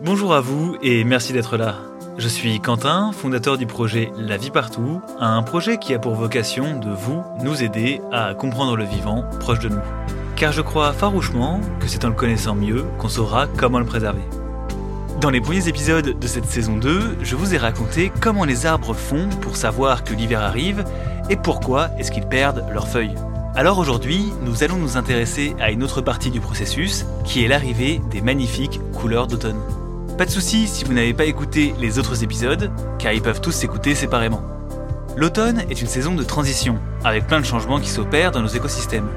Bonjour à vous et merci d'être là. Je suis Quentin, fondateur du projet La vie partout, un projet qui a pour vocation de vous, nous aider à comprendre le vivant proche de nous. Car je crois farouchement que c'est en le connaissant mieux qu'on saura comment le préserver. Dans les premiers épisodes de cette saison 2, je vous ai raconté comment les arbres font pour savoir que l'hiver arrive et pourquoi est-ce qu'ils perdent leurs feuilles. Alors aujourd'hui, nous allons nous intéresser à une autre partie du processus, qui est l'arrivée des magnifiques couleurs d'automne. Pas de souci si vous n'avez pas écouté les autres épisodes, car ils peuvent tous s'écouter séparément. L'automne est une saison de transition, avec plein de changements qui s'opèrent dans nos écosystèmes.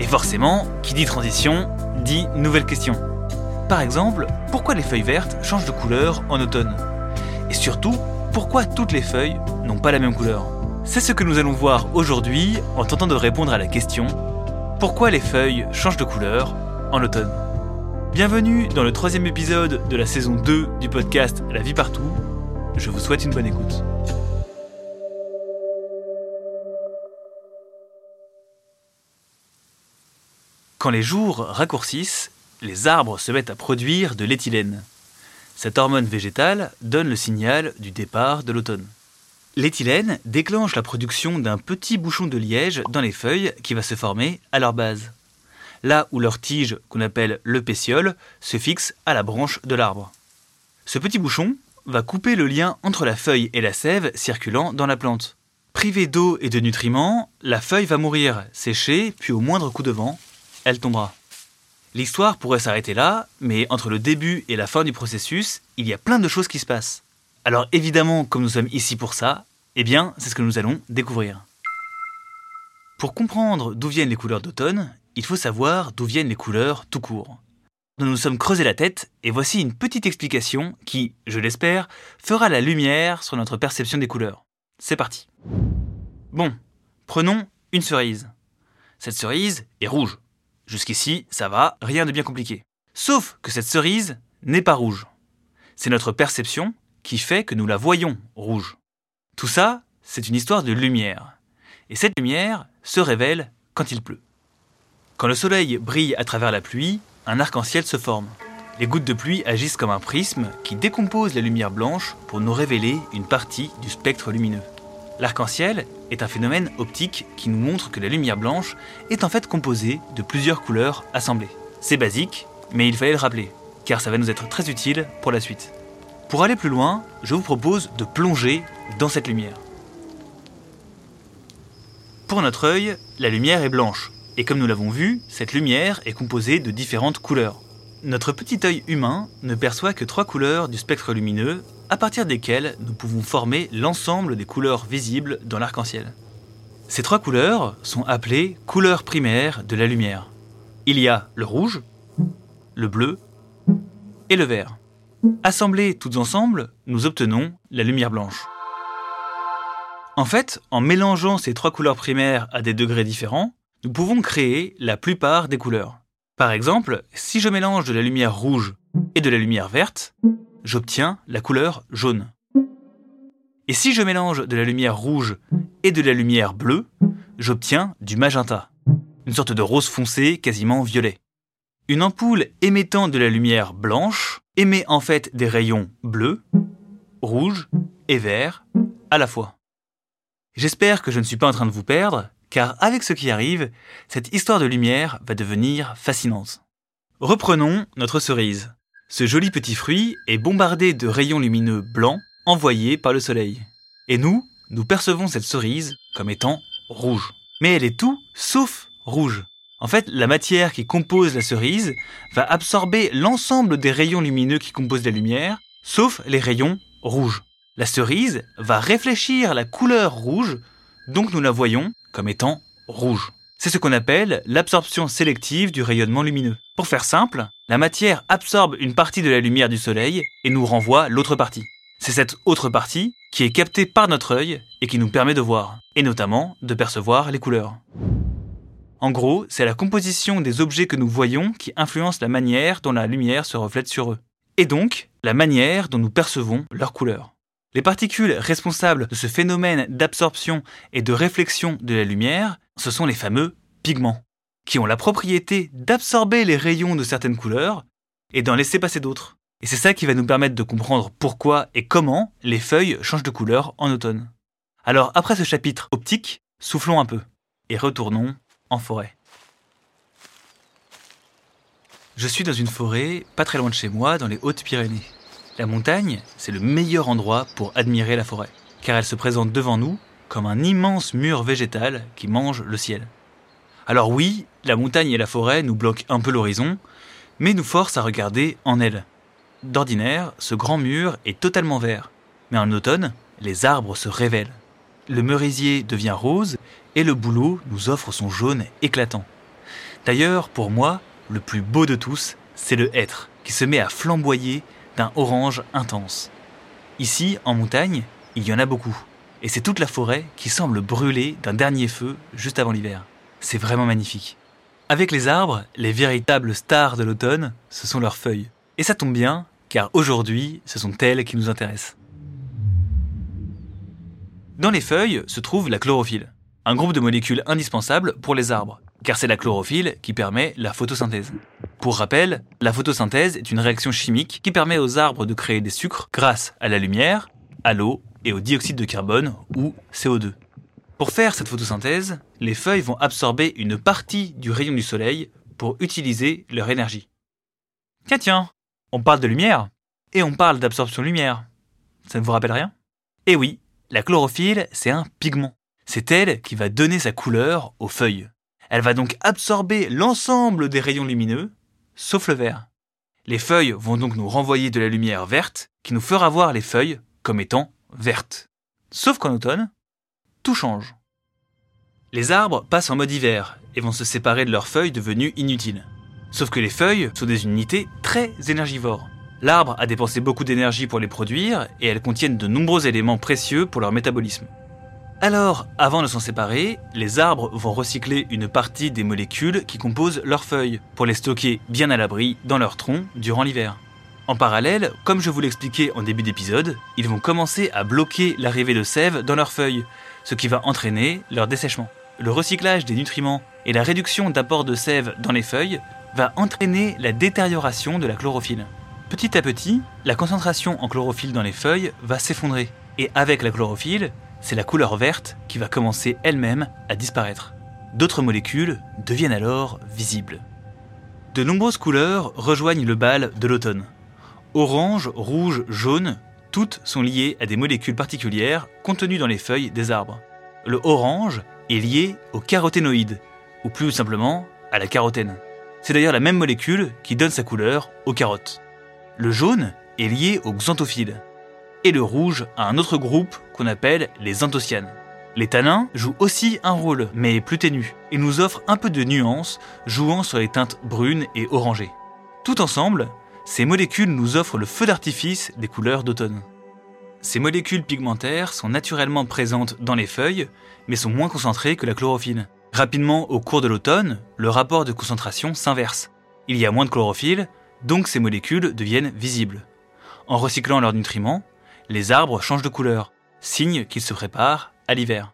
Et forcément, qui dit transition, dit nouvelle question. Par exemple, pourquoi les feuilles vertes changent de couleur en automne? Et surtout, pourquoi toutes les feuilles n'ont pas la même couleur? C'est ce que nous allons voir aujourd'hui en tentant de répondre à la question pourquoi les feuilles changent de couleur en automne? Bienvenue dans le troisième épisode de la saison 2 du podcast La vie partout. Je vous souhaite une bonne écoute. Quand les jours raccourcissent, les arbres se mettent à produire de l'éthylène. Cette hormone végétale donne le signal du départ de l'automne. L'éthylène déclenche la production d'un petit bouchon de liège dans les feuilles qui va se former à leur base là où leur tige, qu'on appelle le pétiole, se fixe à la branche de l'arbre. Ce petit bouchon va couper le lien entre la feuille et la sève circulant dans la plante. Privée d'eau et de nutriments, la feuille va mourir, sécher, puis au moindre coup de vent, elle tombera. L'histoire pourrait s'arrêter là, mais entre le début et la fin du processus, il y a plein de choses qui se passent. Alors évidemment, comme nous sommes ici pour ça, eh bien, c'est ce que nous allons découvrir. Pour comprendre d'où viennent les couleurs d'automne, il faut savoir d'où viennent les couleurs tout court. Nous nous sommes creusé la tête et voici une petite explication qui, je l'espère, fera la lumière sur notre perception des couleurs. C'est parti. Bon, prenons une cerise. Cette cerise est rouge. Jusqu'ici, ça va, rien de bien compliqué. Sauf que cette cerise n'est pas rouge. C'est notre perception qui fait que nous la voyons rouge. Tout ça, c'est une histoire de lumière. Et cette lumière se révèle quand il pleut. Quand le soleil brille à travers la pluie, un arc-en-ciel se forme. Les gouttes de pluie agissent comme un prisme qui décompose la lumière blanche pour nous révéler une partie du spectre lumineux. L'arc-en-ciel est un phénomène optique qui nous montre que la lumière blanche est en fait composée de plusieurs couleurs assemblées. C'est basique, mais il fallait le rappeler, car ça va nous être très utile pour la suite. Pour aller plus loin, je vous propose de plonger dans cette lumière. Pour notre œil, la lumière est blanche, et comme nous l'avons vu, cette lumière est composée de différentes couleurs. Notre petit œil humain ne perçoit que trois couleurs du spectre lumineux, à partir desquelles nous pouvons former l'ensemble des couleurs visibles dans l'arc-en-ciel. Ces trois couleurs sont appelées couleurs primaires de la lumière. Il y a le rouge, le bleu et le vert. Assemblés toutes ensemble, nous obtenons la lumière blanche. En fait, en mélangeant ces trois couleurs primaires à des degrés différents, nous pouvons créer la plupart des couleurs. Par exemple, si je mélange de la lumière rouge et de la lumière verte, j'obtiens la couleur jaune. Et si je mélange de la lumière rouge et de la lumière bleue, j'obtiens du magenta, une sorte de rose foncé quasiment violet. Une ampoule émettant de la lumière blanche émet en fait des rayons bleus, rouges et verts à la fois. J'espère que je ne suis pas en train de vous perdre, car avec ce qui arrive, cette histoire de lumière va devenir fascinante. Reprenons notre cerise. Ce joli petit fruit est bombardé de rayons lumineux blancs envoyés par le soleil. Et nous, nous percevons cette cerise comme étant rouge. Mais elle est tout sauf rouge. En fait, la matière qui compose la cerise va absorber l'ensemble des rayons lumineux qui composent la lumière, sauf les rayons rouges. La cerise va réfléchir la couleur rouge, donc nous la voyons comme étant rouge. C'est ce qu'on appelle l'absorption sélective du rayonnement lumineux. Pour faire simple, la matière absorbe une partie de la lumière du soleil et nous renvoie l'autre partie. C'est cette autre partie qui est captée par notre œil et qui nous permet de voir, et notamment de percevoir les couleurs. En gros, c'est la composition des objets que nous voyons qui influence la manière dont la lumière se reflète sur eux, et donc la manière dont nous percevons leurs couleurs. Les particules responsables de ce phénomène d'absorption et de réflexion de la lumière, ce sont les fameux pigments, qui ont la propriété d'absorber les rayons de certaines couleurs et d'en laisser passer d'autres. Et c'est ça qui va nous permettre de comprendre pourquoi et comment les feuilles changent de couleur en automne. Alors après ce chapitre optique, soufflons un peu et retournons en forêt. Je suis dans une forêt pas très loin de chez moi, dans les Hautes-Pyrénées. La montagne, c'est le meilleur endroit pour admirer la forêt, car elle se présente devant nous comme un immense mur végétal qui mange le ciel. Alors oui, la montagne et la forêt nous bloquent un peu l'horizon, mais nous forcent à regarder en elle. D'ordinaire, ce grand mur est totalement vert, mais en automne, les arbres se révèlent. Le merisier devient rose et le bouleau nous offre son jaune éclatant. D'ailleurs, pour moi, le plus beau de tous, c'est le hêtre, qui se met à flamboyer d'un orange intense. Ici, en montagne, il y en a beaucoup, et c'est toute la forêt qui semble brûler d'un dernier feu juste avant l'hiver. C'est vraiment magnifique. Avec les arbres, les véritables stars de l'automne, ce sont leurs feuilles. Et ça tombe bien, car aujourd'hui, ce sont elles qui nous intéressent. Dans les feuilles se trouve la chlorophylle, un groupe de molécules indispensables pour les arbres, car c'est la chlorophylle qui permet la photosynthèse. Pour rappel, la photosynthèse est une réaction chimique qui permet aux arbres de créer des sucres grâce à la lumière, à l'eau et au dioxyde de carbone ou CO2. Pour faire cette photosynthèse, les feuilles vont absorber une partie du rayon du soleil pour utiliser leur énergie. Tiens, tiens, on parle de lumière et on parle d'absorption lumière. Ça ne vous rappelle rien? Eh oui, la chlorophylle, c'est un pigment. C'est elle qui va donner sa couleur aux feuilles. Elle va donc absorber l'ensemble des rayons lumineux, sauf le vert. Les feuilles vont donc nous renvoyer de la lumière verte qui nous fera voir les feuilles comme étant vertes. Sauf qu'en automne, tout change. Les arbres passent en mode hiver et vont se séparer de leurs feuilles devenues inutiles. Sauf que les feuilles sont des unités très énergivores. L'arbre a dépensé beaucoup d'énergie pour les produire et elles contiennent de nombreux éléments précieux pour leur métabolisme. Alors, avant de s'en séparer, les arbres vont recycler une partie des molécules qui composent leurs feuilles pour les stocker bien à l'abri dans leur tronc durant l'hiver. En parallèle, comme je vous l'expliquais en début d'épisode, ils vont commencer à bloquer l'arrivée de sève dans leurs feuilles, ce qui va entraîner leur dessèchement. Le recyclage des nutriments et la réduction d'apport de sève dans les feuilles va entraîner la détérioration de la chlorophylle. Petit à petit, la concentration en chlorophylle dans les feuilles va s'effondrer, et avec la chlorophylle, c'est la couleur verte qui va commencer elle-même à disparaître. D'autres molécules deviennent alors visibles. De nombreuses couleurs rejoignent le bal de l'automne. Orange, rouge, jaune, toutes sont liées à des molécules particulières contenues dans les feuilles des arbres. Le orange est lié au caroténoïde, ou plus simplement à la carotène. C'est d'ailleurs la même molécule qui donne sa couleur aux carottes. Le jaune est lié aux xanthophiles. Et le rouge à un autre groupe qu'on appelle les anthocyanes. Les tanins jouent aussi un rôle, mais plus ténu, et nous offrent un peu de nuance, jouant sur les teintes brunes et orangées. Tout ensemble, ces molécules nous offrent le feu d'artifice des couleurs d'automne. Ces molécules pigmentaires sont naturellement présentes dans les feuilles, mais sont moins concentrées que la chlorophylle. Rapidement, au cours de l'automne, le rapport de concentration s'inverse. Il y a moins de chlorophylle, donc ces molécules deviennent visibles. En recyclant leurs nutriments, les arbres changent de couleur, signe qu'ils se préparent à l'hiver.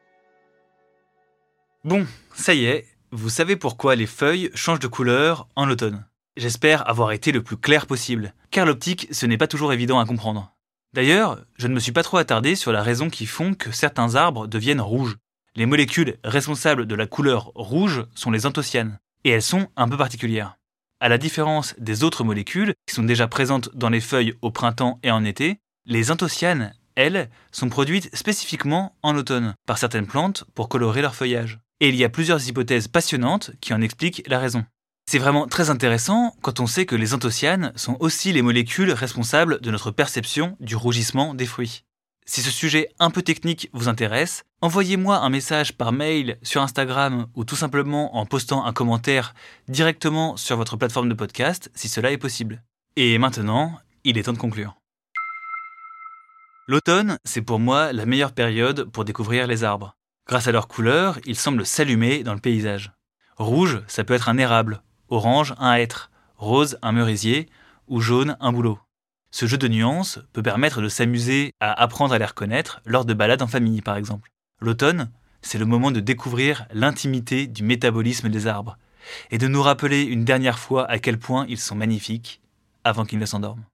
Bon, ça y est, vous savez pourquoi les feuilles changent de couleur en automne. J'espère avoir été le plus clair possible, car l'optique, ce n'est pas toujours évident à comprendre. D'ailleurs, je ne me suis pas trop attardé sur la raison qui font que certains arbres deviennent rouges. Les molécules responsables de la couleur rouge sont les anthocyanes, et elles sont un peu particulières. À la différence des autres molécules qui sont déjà présentes dans les feuilles au printemps et en été, les anthocyanes, elles, sont produites spécifiquement en automne par certaines plantes pour colorer leur feuillage. Et il y a plusieurs hypothèses passionnantes qui en expliquent la raison. C'est vraiment très intéressant quand on sait que les anthocyanes sont aussi les molécules responsables de notre perception du rougissement des fruits. Si ce sujet un peu technique vous intéresse, envoyez-moi un message par mail sur Instagram ou tout simplement en postant un commentaire directement sur votre plateforme de podcast si cela est possible. Et maintenant, il est temps de conclure. L'automne, c'est pour moi la meilleure période pour découvrir les arbres. Grâce à leur couleur, ils semblent s'allumer dans le paysage. Rouge, ça peut être un érable, orange un hêtre, rose un merisier ou jaune un bouleau. Ce jeu de nuances peut permettre de s'amuser à apprendre à les reconnaître lors de balades en famille par exemple. L'automne, c'est le moment de découvrir l'intimité du métabolisme des arbres et de nous rappeler une dernière fois à quel point ils sont magnifiques avant qu'ils ne s'endorment.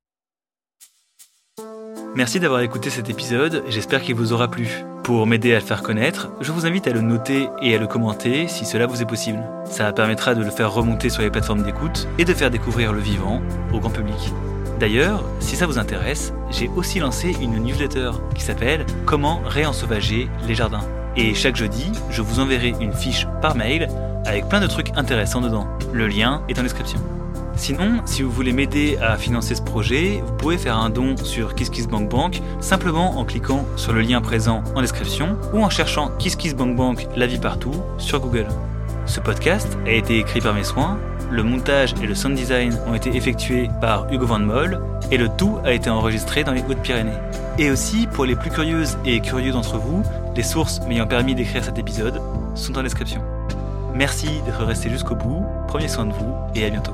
Merci d'avoir écouté cet épisode, j'espère qu'il vous aura plu. Pour m'aider à le faire connaître, je vous invite à le noter et à le commenter si cela vous est possible. Ça permettra de le faire remonter sur les plateformes d'écoute et de faire découvrir le vivant au grand public. D'ailleurs, si ça vous intéresse, j'ai aussi lancé une newsletter qui s'appelle Comment réensauvager les jardins. Et chaque jeudi, je vous enverrai une fiche par mail avec plein de trucs intéressants dedans. Le lien est en description. Sinon, si vous voulez m'aider à financer ce projet, vous pouvez faire un don sur KissKissBankBank simplement en cliquant sur le lien présent en description ou en cherchant KissKissBankBank la vie partout sur Google. Ce podcast a été écrit par mes soins, le montage et le sound design ont été effectués par Hugo Van Moll et le tout a été enregistré dans les Hautes-Pyrénées. Et aussi, pour les plus curieuses et curieux d'entre vous, les sources m'ayant permis d'écrire cet épisode sont en description. Merci d'être resté jusqu'au bout, prenez soin de vous et à bientôt.